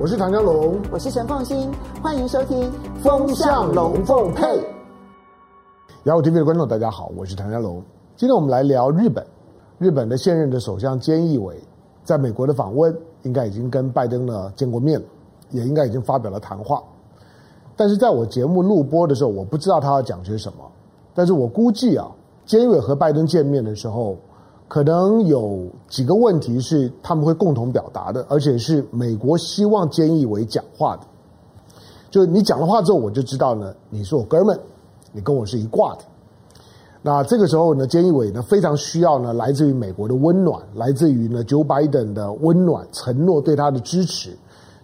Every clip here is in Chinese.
我是唐江龙，我是陈凤新，欢迎收听《风向龙凤配》。雅虎 TV 的观众，大家好，我是唐家龙。今天我们来聊日本。日本的现任的首相菅义伟在美国的访问，应该已经跟拜登呢见过面了，也应该已经发表了谈话。但是在我节目录播的时候，我不知道他要讲些什么。但是我估计啊，菅义伟和拜登见面的时候。可能有几个问题是他们会共同表达的，而且是美国希望菅义伟讲话的。就你讲了话之后，我就知道呢，你是我哥们，你跟我是一挂的。那这个时候呢，菅义伟呢非常需要呢来自于美国的温暖，来自于呢 Joe Biden 的温暖承诺对他的支持，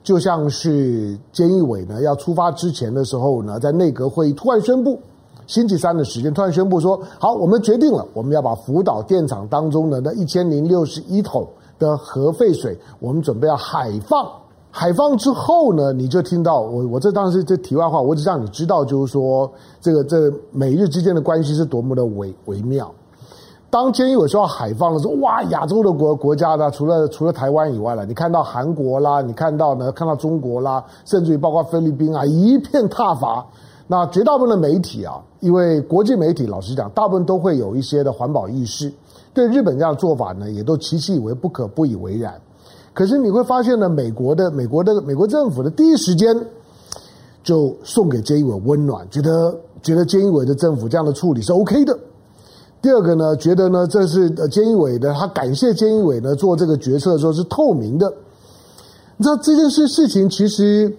就像是菅义伟呢要出发之前的时候呢，在内阁会议突然宣布。星期三的时间，突然宣布说：“好，我们决定了，我们要把福岛电厂当中的那一千零六十一桶的核废水，我们准备要海放。海放之后呢，你就听到我，我这当然是这题外话，我只让你知道，就是说这个这、美日之间的关系是多么的微微妙。当菅义伟说要海放的时候，哇，亚洲的国国家呢，除了除了台湾以外了，你看到韩国啦，你看到呢，看到中国啦，甚至于包括菲律宾啊，一片挞伐。”那绝大部分的媒体啊，因为国际媒体老实讲，大部分都会有一些的环保意识，对日本这样的做法呢，也都期期以为不可，不以为然。可是你会发现呢，美国的美国的美国政府的第一时间就送给菅义伟温暖，觉得觉得菅义伟的政府这样的处理是 OK 的。第二个呢，觉得呢，这是菅义伟的，他感谢菅义伟呢做这个决策的时候是透明的。你知道这件事事情其实。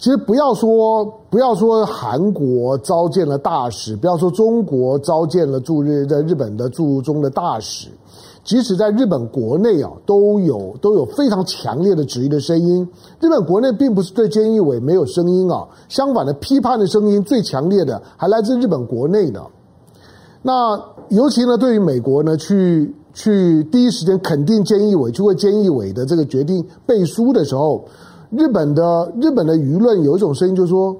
其实不要说不要说韩国召见了大使，不要说中国召见了驻日在日本的驻中的大使，即使在日本国内啊，都有都有非常强烈的质疑的声音。日本国内并不是对菅义伟没有声音啊，相反的批判的声音最强烈的还来自日本国内的。那尤其呢，对于美国呢，去去第一时间肯定菅义伟，去为菅义伟的这个决定背书的时候。日本的日本的舆论有一种声音，就是说，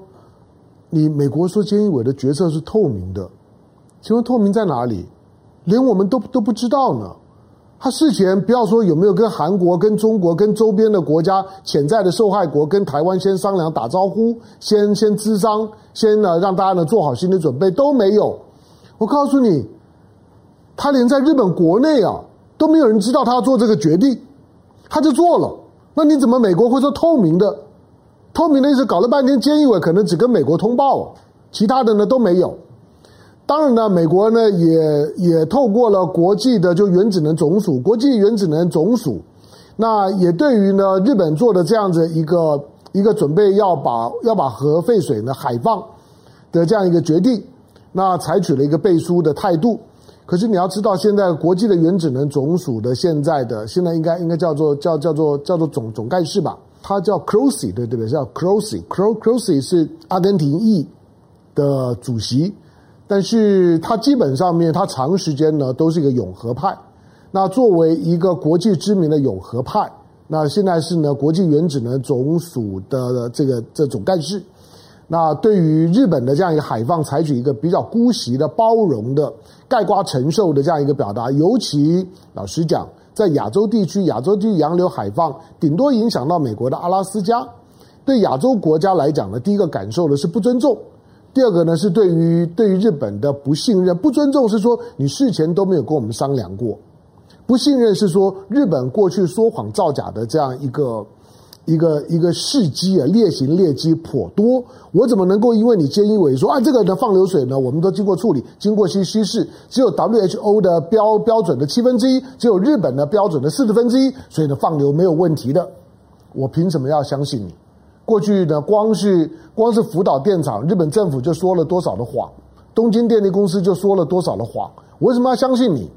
你美国说菅义伟的决策是透明的，请问透明在哪里？连我们都都不知道呢。他事前不要说有没有跟韩国、跟中国、跟周边的国家潜在的受害国、跟台湾先商量打招呼，先先咨商，先呢让大家呢做好心理准备都没有。我告诉你，他连在日本国内啊都没有人知道他要做这个决定，他就做了。那你怎么美国会说透明的？透明的意思搞了半天，菅义伟可能只跟美国通报，其他的呢都没有。当然呢，美国呢也也透过了国际的就原子能总署，国际原子能总署，那也对于呢日本做的这样子一个一个准备要把要把核废水呢海放的这样一个决定，那采取了一个背书的态度。可是你要知道，现在国际的原子能总署的现在的现在应该应该叫做叫叫做叫做总总干事吧，他叫 Grossi 对对对，叫 Grossi，Grossi 是阿根廷裔的主席，但是他基本上面他长时间呢都是一个永和派。那作为一个国际知名的永和派，那现在是呢国际原子能总署的这个这总干事。那对于日本的这样一个海放，采取一个比较姑息的、包容的、盖瓜承受的这样一个表达，尤其老实讲，在亚洲地区，亚洲地区洋流海放，顶多影响到美国的阿拉斯加。对亚洲国家来讲呢，第一个感受的是不尊重；第二个呢，是对于对于日本的不信任。不尊重是说你事前都没有跟我们商量过；不信任是说日本过去说谎造假的这样一个。一个一个事迹啊，劣行劣迹颇多。我怎么能够因为你菅义伟说啊，这个的放流水呢，我们都经过处理，经过稀稀释，只有 WHO 的标标准的七分之一，只有日本的标准的四十分之一，所以呢放流没有问题的。我凭什么要相信你？过去呢，光是光是福岛电厂，日本政府就说了多少的谎，东京电力公司就说了多少的谎，我为什么要相信你？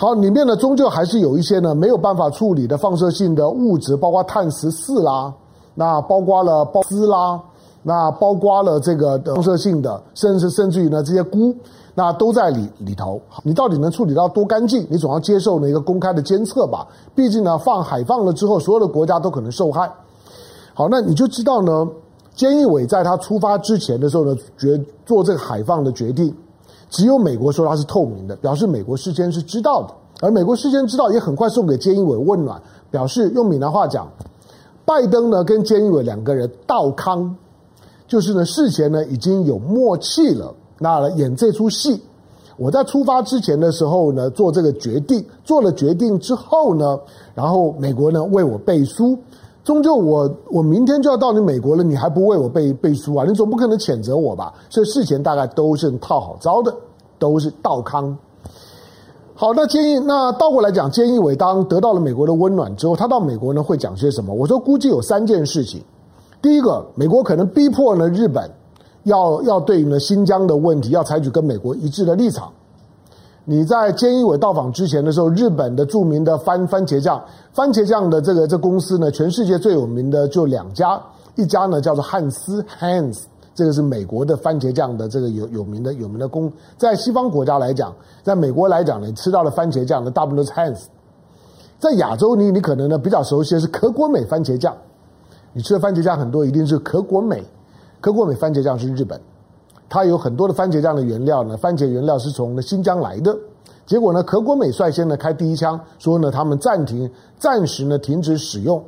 好，里面呢，终究还是有一些呢没有办法处理的放射性的物质，包括碳十四啦，那包括了鲍斯啦，那包括了这个放射性的，甚至甚至于呢这些钴，那都在里里头。你到底能处理到多干净？你总要接受呢一个公开的监测吧。毕竟呢，放海放了之后，所有的国家都可能受害。好，那你就知道呢，菅义伟在他出发之前的时候呢，决做这个海放的决定。只有美国说它是透明的，表示美国事先是知道的，而美国事先知道也很快送给菅义伟温暖，表示用闽南话讲，拜登呢跟菅义伟两个人道康，就是呢事前呢已经有默契了，那演这出戏。我在出发之前的时候呢，做这个决定，做了决定之后呢，然后美国呢为我背书，终究我我明天就要到你美国了，你还不为我背背书啊？你总不可能谴责我吧？所以事前大概都是套好招的，都是道康。好，那建议那倒过来讲，菅义伟当得到了美国的温暖之后，他到美国呢会讲些什么？我说估计有三件事情，第一个，美国可能逼迫呢日本。要要对于呢新疆的问题，要采取跟美国一致的立场。你在菅义伟到访之前的时候，日本的著名的番番茄酱，番茄酱的这个这公司呢，全世界最有名的就两家，一家呢叫做汉斯 （Hans），这个是美国的番茄酱的这个有有名的有名的公，在西方国家来讲，在美国来讲呢，吃到的番茄酱呢，大部分都是 Hans。在亚洲，你你可能呢比较熟悉的是可果美番茄酱，你吃的番茄酱很多一定是可果美。可果美番茄酱是日本，它有很多的番茄酱的原料呢，番茄原料是从新疆来的。结果呢，可果美率先呢开第一枪，说呢他们暂停、暂时呢停止使用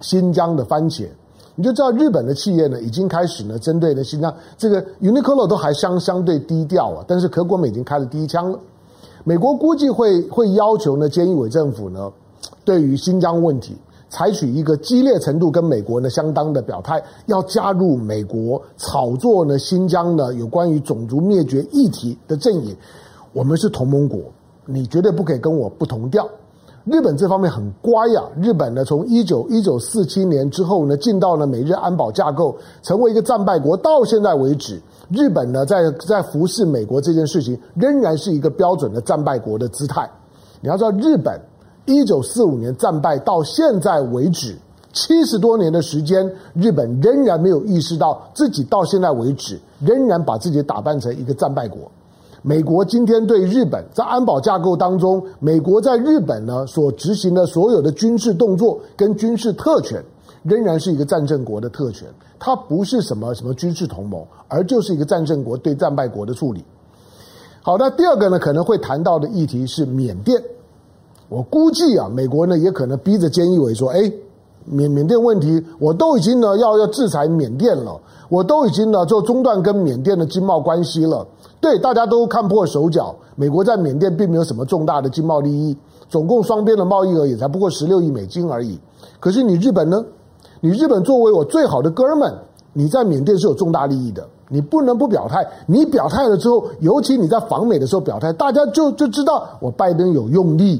新疆的番茄。你就知道日本的企业呢已经开始呢针对呢新疆这个 Uniqlo 都还相相对低调啊，但是可果美已经开了第一枪了。美国估计会会要求呢菅义伟政府呢对于新疆问题。采取一个激烈程度跟美国呢相当的表态，要加入美国炒作呢新疆的有关于种族灭绝议题的阵营。我们是同盟国，你绝对不可以跟我不同调。日本这方面很乖呀，日本呢从一九一九四七年之后呢进到了美日安保架构，成为一个战败国，到现在为止，日本呢在在服侍美国这件事情仍然是一个标准的战败国的姿态。你要知道日本。一九四五年战败到现在为止，七十多年的时间，日本仍然没有意识到自己到现在为止仍然把自己打扮成一个战败国。美国今天对日本在安保架构当中，美国在日本呢所执行的所有的军事动作跟军事特权，仍然是一个战胜国的特权，它不是什么什么军事同盟，而就是一个战胜国对战败国的处理。好，那第二个呢可能会谈到的议题是缅甸。我估计啊，美国呢也可能逼着菅义伟说：“哎，缅缅甸问题，我都已经呢要要制裁缅甸了，我都已经呢就中断跟缅甸的经贸关系了。对，大家都看破手脚，美国在缅甸并没有什么重大的经贸利益，总共双边的贸易额也才不过十六亿美金而已。可是你日本呢？你日本作为我最好的哥们，你在缅甸是有重大利益的，你不能不表态。你表态了之后，尤其你在访美的时候表态，大家就就知道我拜登有用力。”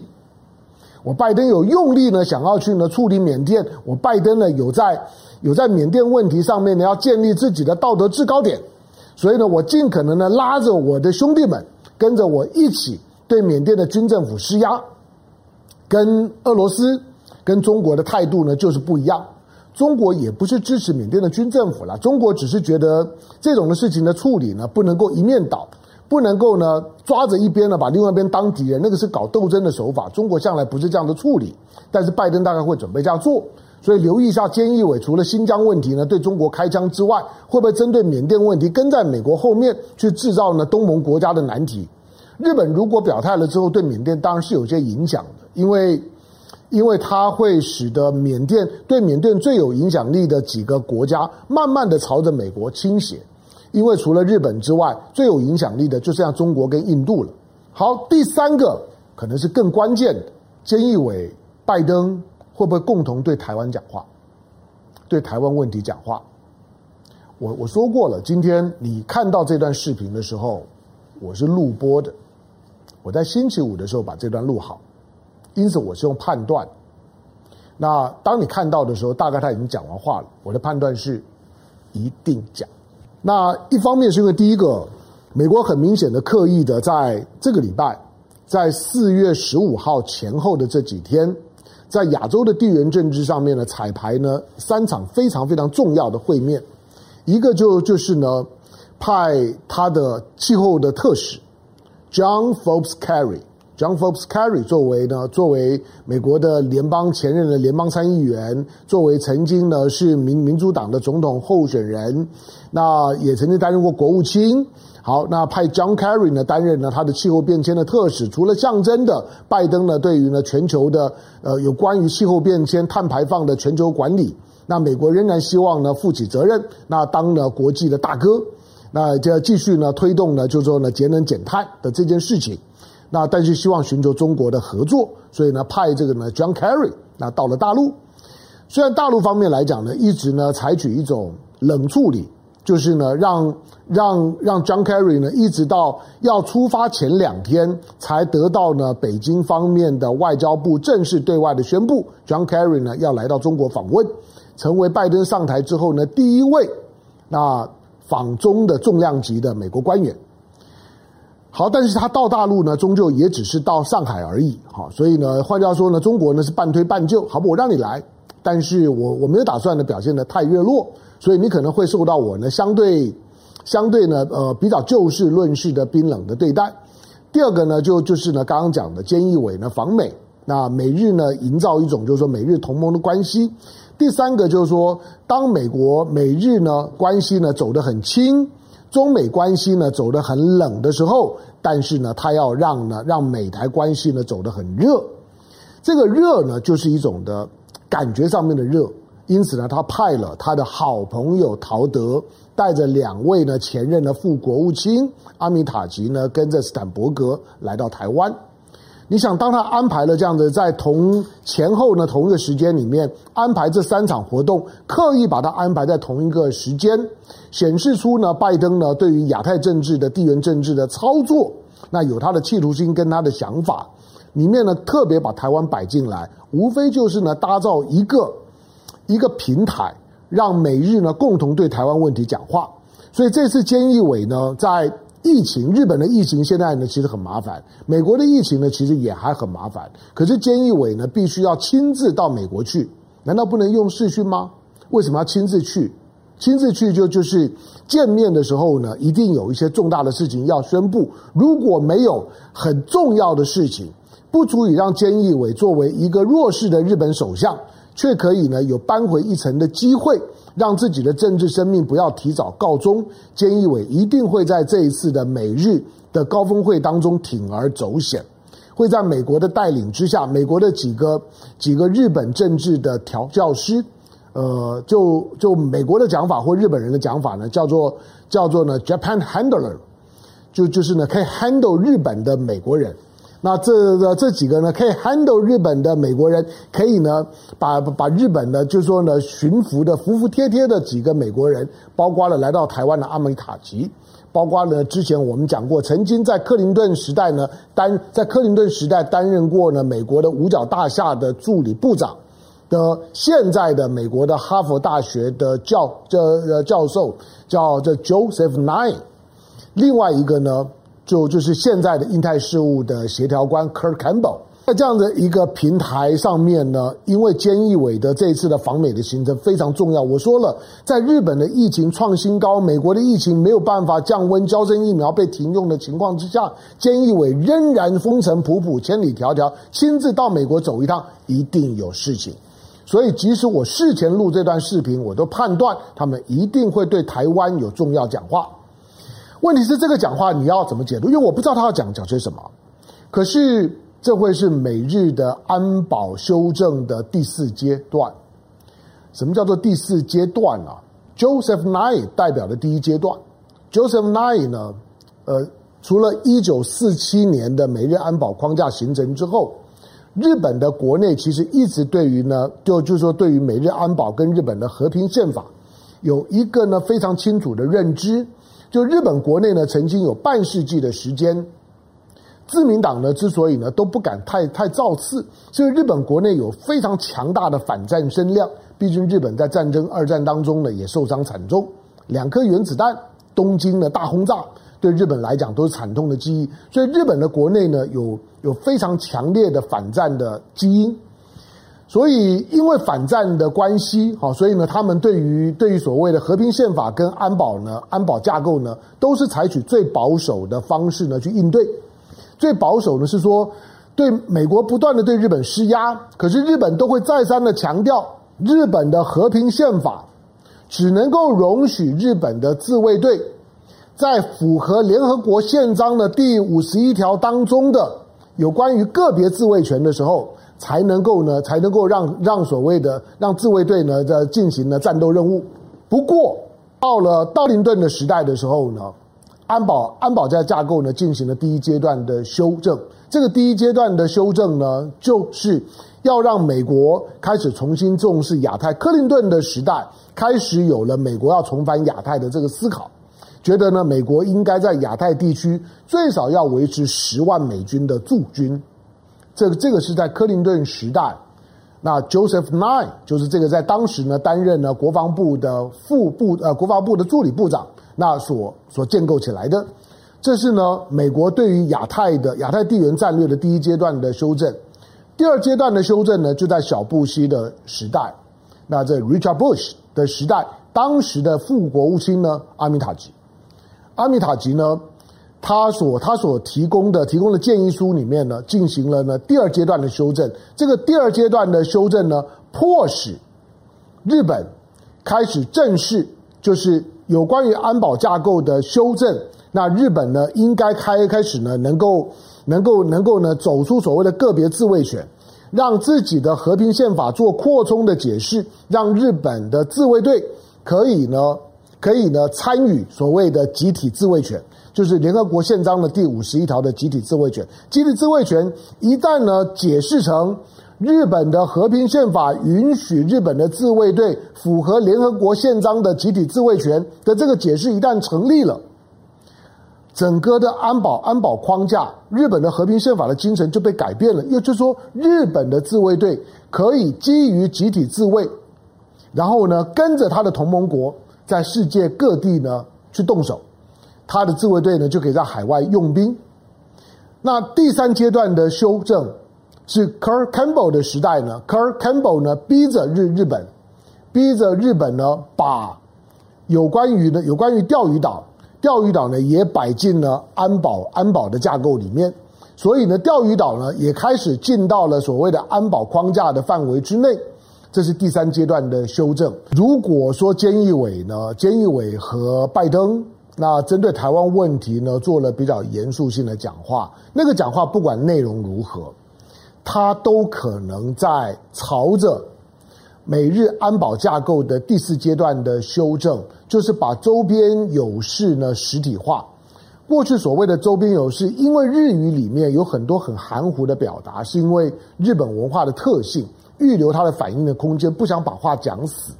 我拜登有用力呢，想要去呢处理缅甸。我拜登呢有在有在缅甸问题上面呢要建立自己的道德制高点，所以呢我尽可能呢拉着我的兄弟们跟着我一起对缅甸的军政府施压。跟俄罗斯跟中国的态度呢就是不一样，中国也不是支持缅甸的军政府啦，中国只是觉得这种的事情的处理呢不能够一面倒。不能够呢抓着一边呢把另外一边当敌人，那个是搞斗争的手法。中国向来不是这样的处理，但是拜登大概会准备这样做，所以留意一下菅义伟除了新疆问题呢对中国开枪之外，会不会针对缅甸问题跟在美国后面去制造呢东盟国家的难题？日本如果表态了之后，对缅甸当然是有些影响的，因为因为它会使得缅甸对缅甸最有影响力的几个国家慢慢的朝着美国倾斜。因为除了日本之外，最有影响力的就像中国跟印度了。好，第三个可能是更关键的，菅义伟、拜登会不会共同对台湾讲话？对台湾问题讲话？我我说过了，今天你看到这段视频的时候，我是录播的，我在星期五的时候把这段录好，因此我是用判断。那当你看到的时候，大概他已经讲完话了。我的判断是，一定讲。那一方面是因为第一个，美国很明显的刻意的在这个礼拜，在四月十五号前后的这几天，在亚洲的地缘政治上面呢，彩排呢三场非常非常重要的会面，一个就就是呢派他的气候的特使 John Forbes Kerry John Forbes Kerry 作为呢，作为美国的联邦前任的联邦参议员，作为曾经呢是民民主党的总统候选人，那也曾经担任过国务卿。好，那派 John Kerry 呢担任呢他的气候变迁的特使，除了象征的拜登呢对于呢全球的呃有关于气候变迁碳排放的全球管理，那美国仍然希望呢负起责任，那当了国际的大哥，那就要继续呢推动呢就是说呢节能减碳的这件事情。那但是希望寻求中国的合作，所以呢派这个呢 John Kerry 那到了大陆，虽然大陆方面来讲呢一直呢采取一种冷处理，就是呢让让让 John Kerry 呢一直到要出发前两天才得到呢北京方面的外交部正式对外的宣布，John Kerry 呢要来到中国访问，成为拜登上台之后呢第一位那访中的重量级的美国官员。好，但是他到大陆呢，终究也只是到上海而已。好，所以呢，换句话说呢，中国呢是半推半就。好不，我让你来，但是我我没有打算呢表现得太热络，所以你可能会受到我呢相对相对呢呃比较就事论事的冰冷的对待。第二个呢，就就是呢刚刚讲的菅义伟呢访美，那美日呢营造一种就是说美日同盟的关系。第三个就是说，当美国美日呢关系呢走得很亲。中美关系呢走得很冷的时候，但是呢，他要让呢让美台关系呢走得很热，这个热呢就是一种的感觉上面的热，因此呢，他派了他的好朋友陶德，带着两位呢前任的副国务卿阿米塔吉呢跟着斯坦伯格来到台湾。你想，当他安排了这样子，在同前后呢同一个时间里面安排这三场活动，刻意把它安排在同一个时间，显示出呢拜登呢对于亚太政治的地缘政治的操作，那有他的企图心跟他的想法，里面呢特别把台湾摆进来，无非就是呢打造一个一个平台，让美日呢共同对台湾问题讲话。所以这次菅义伟呢在。疫情，日本的疫情现在呢其实很麻烦，美国的疫情呢其实也还很麻烦。可是菅义伟呢必须要亲自到美国去，难道不能用视讯吗？为什么要亲自去？亲自去就就是见面的时候呢，一定有一些重大的事情要宣布。如果没有很重要的事情，不足以让菅义伟作为一个弱势的日本首相，却可以呢有扳回一城的机会。让自己的政治生命不要提早告终，菅义伟一定会在这一次的美日的高峰会当中铤而走险，会在美国的带领之下，美国的几个几个日本政治的调教师，呃，就就美国的讲法或日本人的讲法呢，叫做叫做呢 Japan Handler，就就是呢可以 handle 日本的美国人。那这个这几个呢，可以 handle 日本的美国人，可以呢把把日本的，就是说呢，驯服的服服帖帖的几个美国人，包括了来到台湾的阿美塔吉，包括了之前我们讲过，曾经在克林顿时代呢担在克林顿时代担任过呢美国的五角大厦的助理部长的，现在的美国的哈佛大学的教这教授叫这 Joseph Nye，另外一个呢。就就是现在的印太事务的协调官 Kurt Campbell，在这样的一个平台上面呢，因为菅义伟的这一次的访美的行程非常重要。我说了，在日本的疫情创新高，美国的疫情没有办法降温，娇生疫苗被停用的情况之下，菅义伟仍然风尘仆仆、千里迢迢亲自到美国走一趟，一定有事情。所以，即使我事前录这段视频，我都判断他们一定会对台湾有重要讲话。问题是这个讲话你要怎么解读？因为我不知道他要讲讲些什么。可是这会是美日的安保修正的第四阶段。什么叫做第四阶段啊？Joseph Nye 代表的第一阶段。Joseph Nye 呢？呃，除了一九四七年的美日安保框架形成之后，日本的国内其实一直对于呢，就就是说对于美日安保跟日本的和平宪法有一个呢非常清楚的认知。就日本国内呢，曾经有半世纪的时间，自民党呢之所以呢都不敢太太造次，所以日本国内有非常强大的反战声量。毕竟日本在战争二战当中呢也受伤惨重，两颗原子弹，东京的大轰炸对日本来讲都是惨痛的记忆。所以日本的国内呢有有非常强烈的反战的基因。所以，因为反战的关系，好，所以呢，他们对于对于所谓的和平宪法跟安保呢，安保架构呢，都是采取最保守的方式呢去应对。最保守的是说，对美国不断的对日本施压，可是日本都会再三的强调，日本的和平宪法只能够容许日本的自卫队在符合联合国宪章的第五十一条当中的有关于个别自卫权的时候，才能够呢，才能够让让所谓的让自卫队呢在进行了战斗任务。不过到了道林顿的时代的时候呢，安保安保在架构呢进行了第一阶段的修正。这个第一阶段的修正呢，就是要让美国开始重新重视亚太。克林顿的时代开始有了美国要重返亚太的这个思考，觉得呢，美国应该在亚太地区最少要维持十万美军的驻军。这个这个是在克林顿时代，那 Joseph Nye 就是这个在当时呢担任了国防部的副部呃国防部的助理部长，那所所建构起来的。这是呢，美国对于亚太的亚太地缘战略的第一阶段的修正。第二阶段的修正呢，就在小布希的时代。那在 Richard Bush 的时代，当时的副国务卿呢，阿米塔吉，阿米塔吉呢，他所他所提供的提供的建议书里面呢，进行了呢第二阶段的修正。这个第二阶段的修正呢，迫使日本开始正视，就是有关于安保架构的修正。那日本呢，应该开开始呢，能够能够能够呢，走出所谓的个别自卫权，让自己的和平宪法做扩充的解释，让日本的自卫队可以呢，可以呢参与所谓的集体自卫权，就是联合国宪章的第五十一条的集体自卫权。集体自卫权一旦呢解释成日本的和平宪法允许日本的自卫队符合联合国宪章的集体自卫权的这个解释一旦成立了。整个的安保安保框架，日本的和平宪法的精神就被改变了。也就是说，日本的自卫队可以基于集体自卫，然后呢，跟着他的同盟国在世界各地呢去动手，他的自卫队呢就可以在海外用兵。那第三阶段的修正是 Kurt Campbell 的时代呢，Kurt Campbell 呢逼着日日本，逼着日本呢把有关于的有关于钓鱼岛。钓鱼岛呢也摆进了安保安保的架构里面，所以呢，钓鱼岛呢也开始进到了所谓的安保框架的范围之内。这是第三阶段的修正。如果说菅义伟呢，菅义伟和拜登那针对台湾问题呢做了比较严肃性的讲话，那个讲话不管内容如何，他都可能在朝着。美日安保架构的第四阶段的修正，就是把周边有事呢实体化。过去所谓的周边有事，因为日语里面有很多很含糊的表达，是因为日本文化的特性，预留它的反应的空间，不想把话讲死。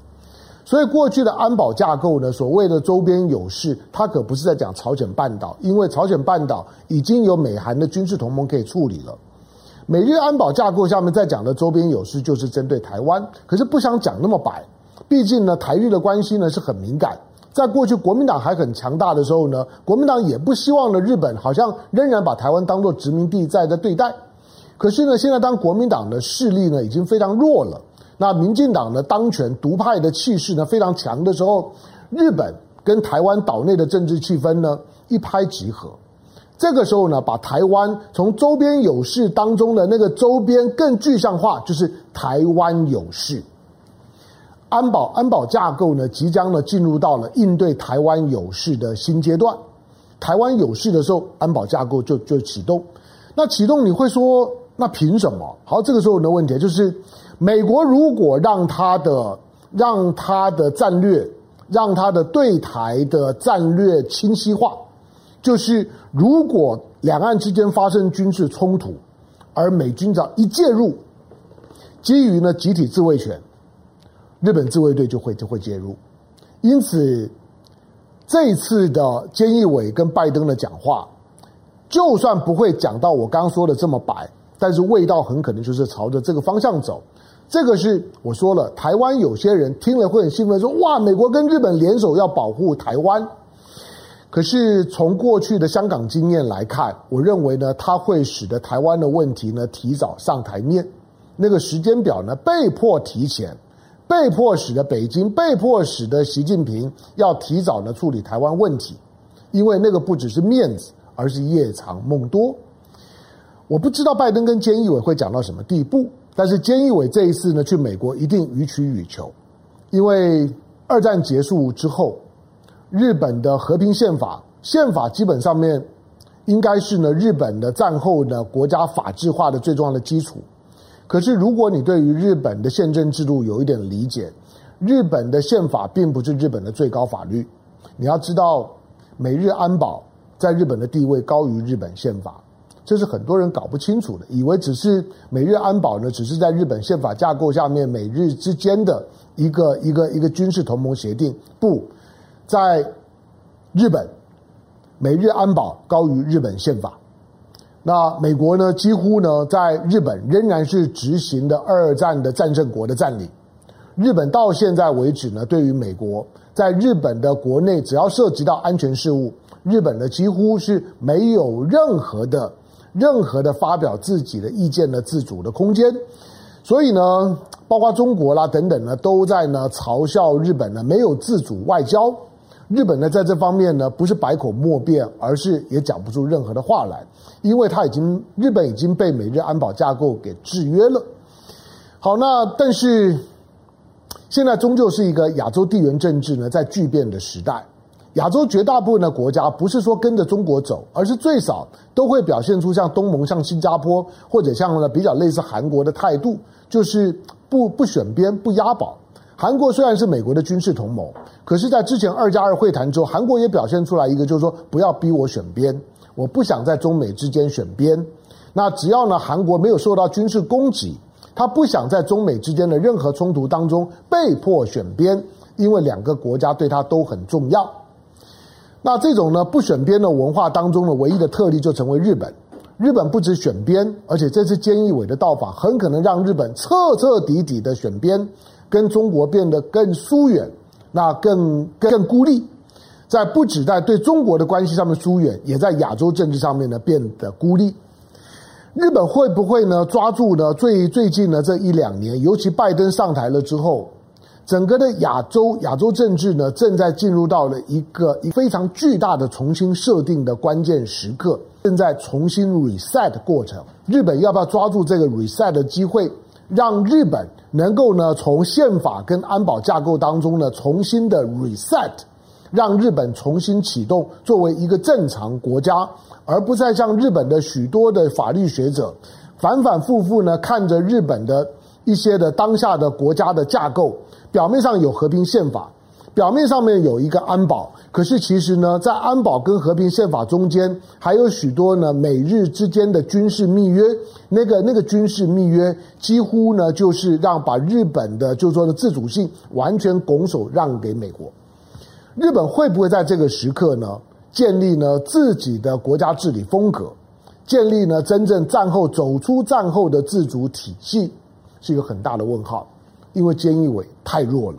所以过去的安保架构呢，所谓的周边有事，它可不是在讲朝鲜半岛，因为朝鲜半岛已经有美韩的军事同盟可以处理了。美日安保架构下面在讲的周边有事，就是针对台湾，可是不想讲那么白，毕竟呢，台日的关系呢是很敏感。在过去国民党还很强大的时候呢，国民党也不希望呢日本好像仍然把台湾当作殖民地在的对待。可是呢，现在当国民党的势力呢已经非常弱了，那民进党的当权独派的气势呢非常强的时候，日本跟台湾岛内的政治气氛呢一拍即合。这个时候呢，把台湾从周边有事当中的那个周边更具象化，就是台湾有事。安保安保架构呢，即将呢进入到了应对台湾有事的新阶段。台湾有事的时候，安保架构就就启动。那启动你会说，那凭什么？好，这个时候的问题就是，美国如果让他的让他的战略，让他的对台的战略清晰化。就是如果两岸之间发生军事冲突，而美军只要一介入，基于呢集体自卫权，日本自卫队就会就会介入。因此，这一次的菅义伟跟拜登的讲话，就算不会讲到我刚刚说的这么白，但是味道很可能就是朝着这个方向走。这个是我说了，台湾有些人听了会很兴奋，说哇，美国跟日本联手要保护台湾。可是从过去的香港经验来看，我认为呢，它会使得台湾的问题呢提早上台面，那个时间表呢被迫提前，被迫使得北京，被迫使得习近平要提早呢处理台湾问题，因为那个不只是面子，而是夜长梦多。我不知道拜登跟菅义伟会讲到什么地步，但是菅义伟这一次呢去美国一定予取予求，因为二战结束之后，日本的和平宪法，宪法基本上面应该是呢日本的战后呢国家法制化的最重要的基础。可是如果你对于日本的宪政制度有一点理解，日本的宪法并不是日本的最高法律。你要知道，美日安保在日本的地位高于日本宪法。这是很多人搞不清楚的，以为只是美日安保呢，只是在日本宪法架构下面美日之间的一个一个一个军事同盟协定。不，在日本，美日安保高于日本宪法。那美国呢，几乎呢，在日本仍然是执行的二战的战胜国的占领。日本到现在为止呢，对于美国在日本的国内，只要涉及到安全事务，日本呢几乎是没有任何的。任何的发表自己的意见的自主的空间，所以呢，包括中国啦等等呢，都在呢嘲笑日本呢没有自主外交。日本呢在这方面呢不是百口莫辩，而是也讲不出任何的话来，因为他已经日本已经被美日安保架构给制约了。好，那但是现在终究是一个亚洲地缘政治呢在巨变的时代。亚洲绝大部分的国家不是说跟着中国走，而是最少都会表现出像东盟、像新加坡或者像呢比较类似韩国的态度，就是不不选边、不押宝。韩国虽然是美国的军事同盟，可是，在之前二加二会谈之后，韩国也表现出来一个，就是说不要逼我选边，我不想在中美之间选边。那只要呢韩国没有受到军事攻击，他不想在中美之间的任何冲突当中被迫选边，因为两个国家对他都很重要。那这种呢不选边的文化当中的唯一的特例就成为日本。日本不止选边，而且这次菅义伟的到访很可能让日本彻彻底底的选边，跟中国变得更疏远，那更更孤立。在不止在对中国的关系上面疏远，也在亚洲政治上面呢变得孤立。日本会不会呢抓住呢最最近呢这一两年，尤其拜登上台了之后？整个的亚洲亚洲政治呢，正在进入到了一个非常巨大的重新设定的关键时刻，正在重新 reset 过程。日本要不要抓住这个 reset 的机会，让日本能够呢从宪法跟安保架构当中呢重新的 reset，让日本重新启动作为一个正常国家，而不再像日本的许多的法律学者反反复复呢看着日本的一些的当下的国家的架构。表面上有和平宪法，表面上面有一个安保，可是其实呢，在安保跟和平宪法中间，还有许多呢美日之间的军事密约。那个那个军事密约，几乎呢就是让把日本的就是说的自主性完全拱手让给美国。日本会不会在这个时刻呢，建立呢自己的国家治理风格，建立呢真正战后走出战后的自主体系，是一个很大的问号。因为菅义伟太弱了，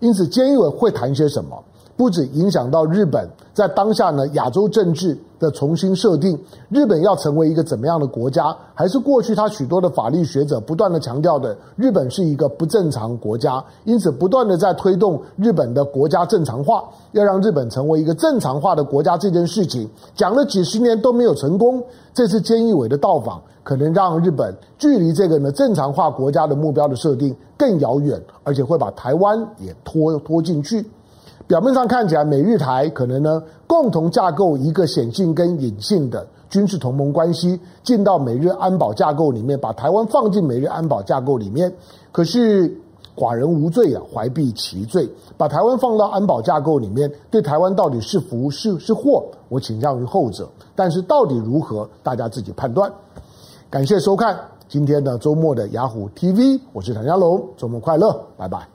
因此菅义伟会谈些什么，不止影响到日本在当下呢亚洲政治的重新设定，日本要成为一个怎么样的国家，还是过去他许多的法律学者不断的强调的，日本是一个不正常国家，因此不断的在推动日本的国家正常化，要让日本成为一个正常化的国家这件事情，讲了几十年都没有成功，这次菅义伟的到访。可能让日本距离这个呢正常化国家的目标的设定更遥远，而且会把台湾也拖拖进去。表面上看起来，美日台可能呢共同架构一个显性跟隐性的军事同盟关系，进到美日安保架构里面，把台湾放进美日安保架构里面。可是寡人无罪啊，怀璧其罪。把台湾放到安保架构里面，对台湾到底是福是是祸？我倾向于后者。但是到底如何，大家自己判断。感谢收看今天的周末的雅虎 TV，我是唐家龙，周末快乐，拜拜。